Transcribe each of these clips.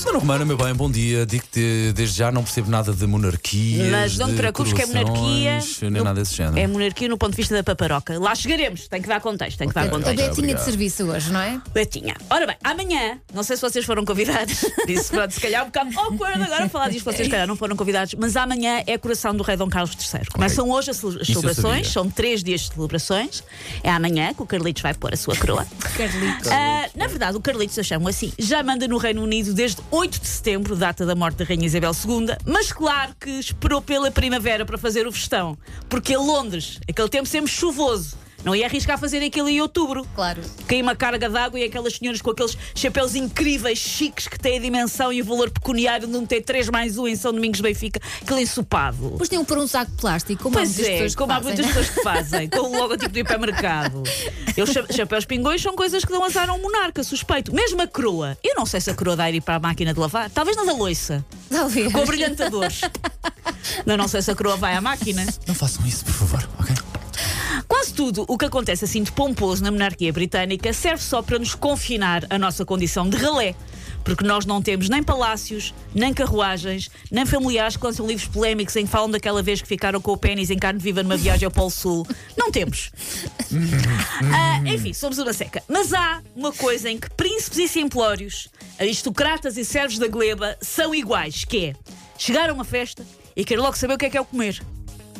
Senhora Romana, meu bem, bom dia. Digo-te desde já não percebo nada de monarquia. Mas não te preocupes que é monarquia. Nem no- nada desse género. É monarquia no ponto de vista da paparoca. Lá chegaremos, tem que dar contexto, tem que dar contexto. ok. Betinha obrigado. de serviço hoje, não é? Betinha. Ora bem, amanhã, não sei se vocês foram convidados, disse pronto, se calhar um bocado awkward agora falar disto, vocês se calhar não foram convidados, mas amanhã é a coração do rei Dom Carlos III. Começam hoje as celebrações, são três dias de celebrações. É amanhã que o Carlitos vai pôr a sua coroa. Carlitos. Ah, na verdade, o Carlitos, eu chamo assim, já manda no Reino Unido desde 8 de setembro, data da morte da Rainha Isabel II, mas claro que esperou pela primavera para fazer o festão, porque Londres, aquele tempo sempre chuvoso, não ia arriscar fazer aquilo em outubro. Claro. Caiu uma carga d'água e aquelas senhoras com aqueles chapéus incríveis, chiques, que têm a dimensão e o valor pecuniário de um T3 mais um em São Domingos de Benfica, aquele ensopado. Depois tinham por um saco de plástico, como há Pois muitas é, pessoas que como há fazem, muitas né? pessoas que fazem, com o logotipo do hipermercado. Eu, cha- chapéus pingões são coisas que dão azar a um monarca, suspeito. Mesmo a coroa. Eu não sei se a coroa dá a ir para a máquina de lavar. Talvez na da loiça, Talvez. com brilhantadores. não, não sei se a coroa vai à máquina. Não façam isso, por favor, ok? Tudo o que acontece assim de pomposo na monarquia britânica serve só para nos confinar a nossa condição de relé. Porque nós não temos nem palácios, nem carruagens, nem familiares que lançam livros polémicos em que falam daquela vez que ficaram com o pênis em carne viva numa viagem ao Polo Sul. Não temos. Ah, enfim, somos uma seca. Mas há uma coisa em que príncipes e simplórios, aristocratas e servos da gleba são iguais, que é chegar a uma festa e querer logo saber o que é que é o comer.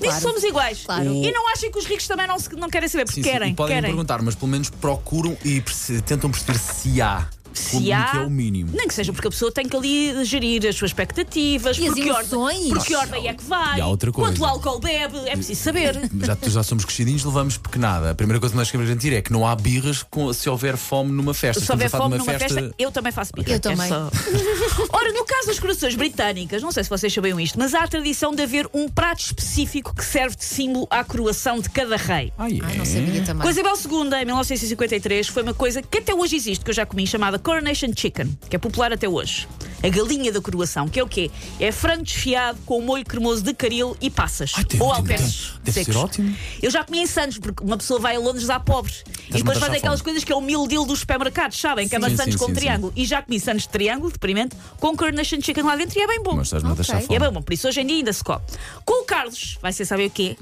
Nisso Claro. somos iguais. Claro. E não achem que os ricos também não, se- não querem saber, porque Sim, sim, querem. e podem querem. perguntar, mas pelo menos procuram e tentam perceber se há. Se como há, que é o mínimo. Nem que seja porque a pessoa tem que ali gerir as suas expectativas, E porque ordem, porque ordem é que vai, E há outra coisa. quanto álcool bebe, é preciso saber. Já, já somos crescidinhos, levamos pequenada. A primeira coisa que nós queremos garantir é que não há birras com- se houver fome numa festa. Se houver fome numa festa, eu também faço birra. Eu É também. só- Ora, no caso das britânicas, não sei se vocês sabiam isto, mas há a tradição de haver um prato específico que serve de símbolo à coroação de cada rei. Ah, é? Não sabia também. Com a Isabel II, em 1953, foi uma coisa que até hoje existe, que eu já comi, chamada Coronation Chicken, que é popular até hoje. A galinha da coroação, que é o quê? É frango desfiado com molho cremoso de caril e passas. Ai, tem- ou alperces deve ser ótimo. Eu já comi em Santos, porque uma pessoa vai a Londres a pobres. e depois faz aquelas fome. coisas que é o meal deal dos supermercados, sabem? Que é Sim, maçãs sim, com sim, triângulo. E já comi Santos de triângulo, deprimente, com Coronation Chicken lá dentro e é bem bom. Mas estás-me a deixar Ok. E é fome. bem bom, por isso hoje em dia ainda se come. Com o Carlos, vai ser saber o quê?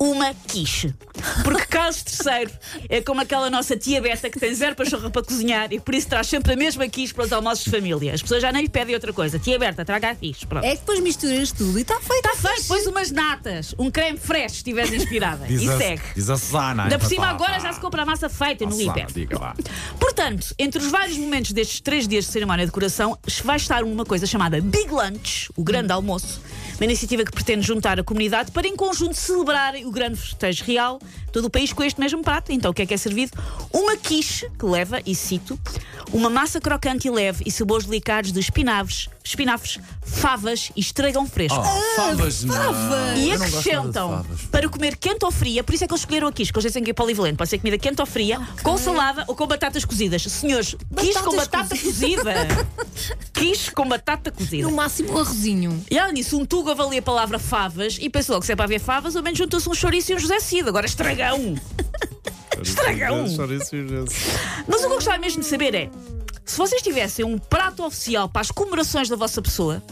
Uma quiche. Porque Carlos III é como aquela nossa tia Beta que tem zero pachorra para cozinhar e por isso traz sempre a mesma quiche para os almoços de família. As pessoas já nem lhe pedem outra coisa. Tia Berta, traga a quiche. Pronto. É que depois misturas tudo e está feito. Está feito, depois umas natas, um creme fresh se estiveres inspirada. Diz e a- segue. Diz a Susana. Ainda por cima agora já se compra a massa feita no diga lá. Portanto, entre os vários momentos destes três dias de cerimónia de decoração, vai estar uma coisa chamada Big Lunch, o grande almoço. Uma iniciativa que pretende juntar a comunidade para, em conjunto, celebrarem o grande festejo real, todo o país com este mesmo prato. Então, o que é que é servido? Uma quiche, que leva, e cito, uma massa crocante e leve e sabores delicados de espinafres, espinafres, favas e estragão fresco. Oh, favas. E gosto nada de acrescentam favas. para comer quente ou fria, por isso é que eles escolheram a quiche, que eles dizem que é polivalente. Pode ser comida quente ou fria, com salada ou com batatas cozidas. Senhores, quiche com Batatas batata cozida. quiche com batata cozida. No máximo um arrozinho. E além disso, um tugo avalia a palavra favas e pensou que se é para haver favas, ao menos juntou-se um chouriço e um José Cid. Agora estragão. Estragão. Mas o que eu gostava mesmo de saber é: se vocês tivessem um prato oficial para as comemorações da vossa pessoa,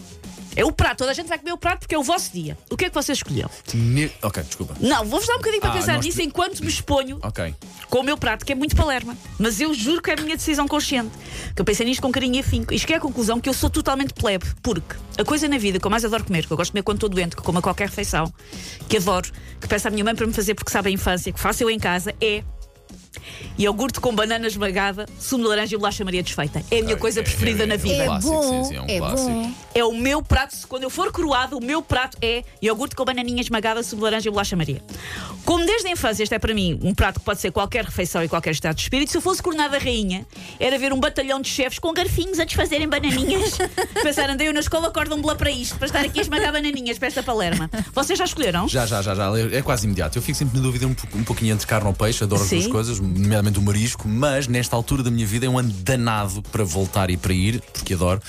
é o prato, toda a gente vai comer o prato porque é o vosso dia. O que é que vocês escolheram? Ne- Ok, desculpa. Não, vou-vos dar um bocadinho para Ah, pensar nós nisso enquanto me exponho Ok. com o meu prato, que é muito palerma. Mas eu juro que é a minha decisão consciente. Que eu pensei nisto com carinho e afinco. E cheguei à conclusão que eu sou totalmente plebe. Porque a coisa na vida que eu mais adoro comer, que eu gosto de comer quando estou doente, que como a qualquer refeição, que adoro, que peço à minha mãe para me fazer porque sabe a infância, que faço eu em casa, é. Iogurte com banana esmagada, sumo de laranja e bolacha Maria desfeita. É a minha coisa preferida na vida. É clássico, bom. sim, sim, é um é clássico. bom. É o meu prato, quando eu for coroado, o meu prato é iogurte com bananinha esmagada, sumo de laranja e bolacha Maria. Como desde a infância este é para mim um prato que pode ser qualquer refeição e qualquer estado de espírito, se eu fosse coronada rainha, era ver um batalhão de chefes com garfinhos a desfazerem bananinhas. Pensar, andei eu na escola, acordam-me lá para isto, para estar aqui a esmagar bananinhas para esta palerma. Vocês já escolheram? Já, já, já, já. É quase imediato. Eu fico sempre na dúvida um, um pouquinho entre carne ou peixe. Adoro as Sim. duas coisas, nomeadamente o marisco, mas nesta altura da minha vida é um ano danado para voltar e para ir, porque adoro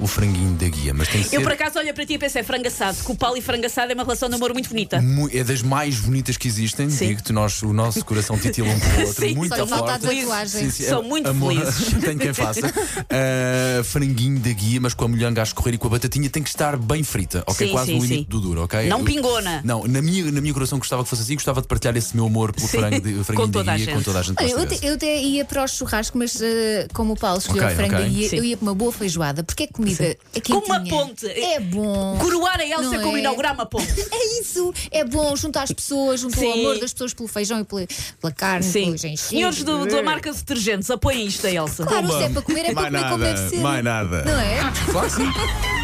o franguinho da guia. Mas tem que ser. Eu por acaso olho para ti e pensei, frango assado, que o Paulo e frango assado é uma relação de amor muito bonita. mu- É das mais bonitas que existem. Sim. Digo-te, nós, o nosso coração titila um com o outro. Sim, muito só lhe falta a forte. tatuagem. São muito amor, felizes. Tem quem faça. Ah, franguinho da guia, mas com a molhanga a escorrer e com a batatinha tem que estar bem frita, ok? Sim, Quase sim, no limite sim. do duro, ok? Não pingona. Não, na minha, na minha coração gostava que fosse assim, gostava de partilhar esse meu amor pelo Sim, frango de, franguinho da guia gente. com toda a gente. Olha, eu, te- eu até ia para o churrasco, mas eh, como o Paulo escolheu Ok, o frango ok. Sim. eu ia para uma boa feijoada, porque é comida é Como uma ponte. É bom. Coroar a Elsa Não como é? inaugurar uma ponte. É isso, é bom juntar as pessoas, juntar o amor das pessoas pelo feijão e pela, pela carne, Sim. pelos enchidos. Senhores do- da marca de detergentes, apoiem isto, a Elsa. Claro, se é para comer, é para Mais comer como deve ser. mais nada. Não é? Claro sim.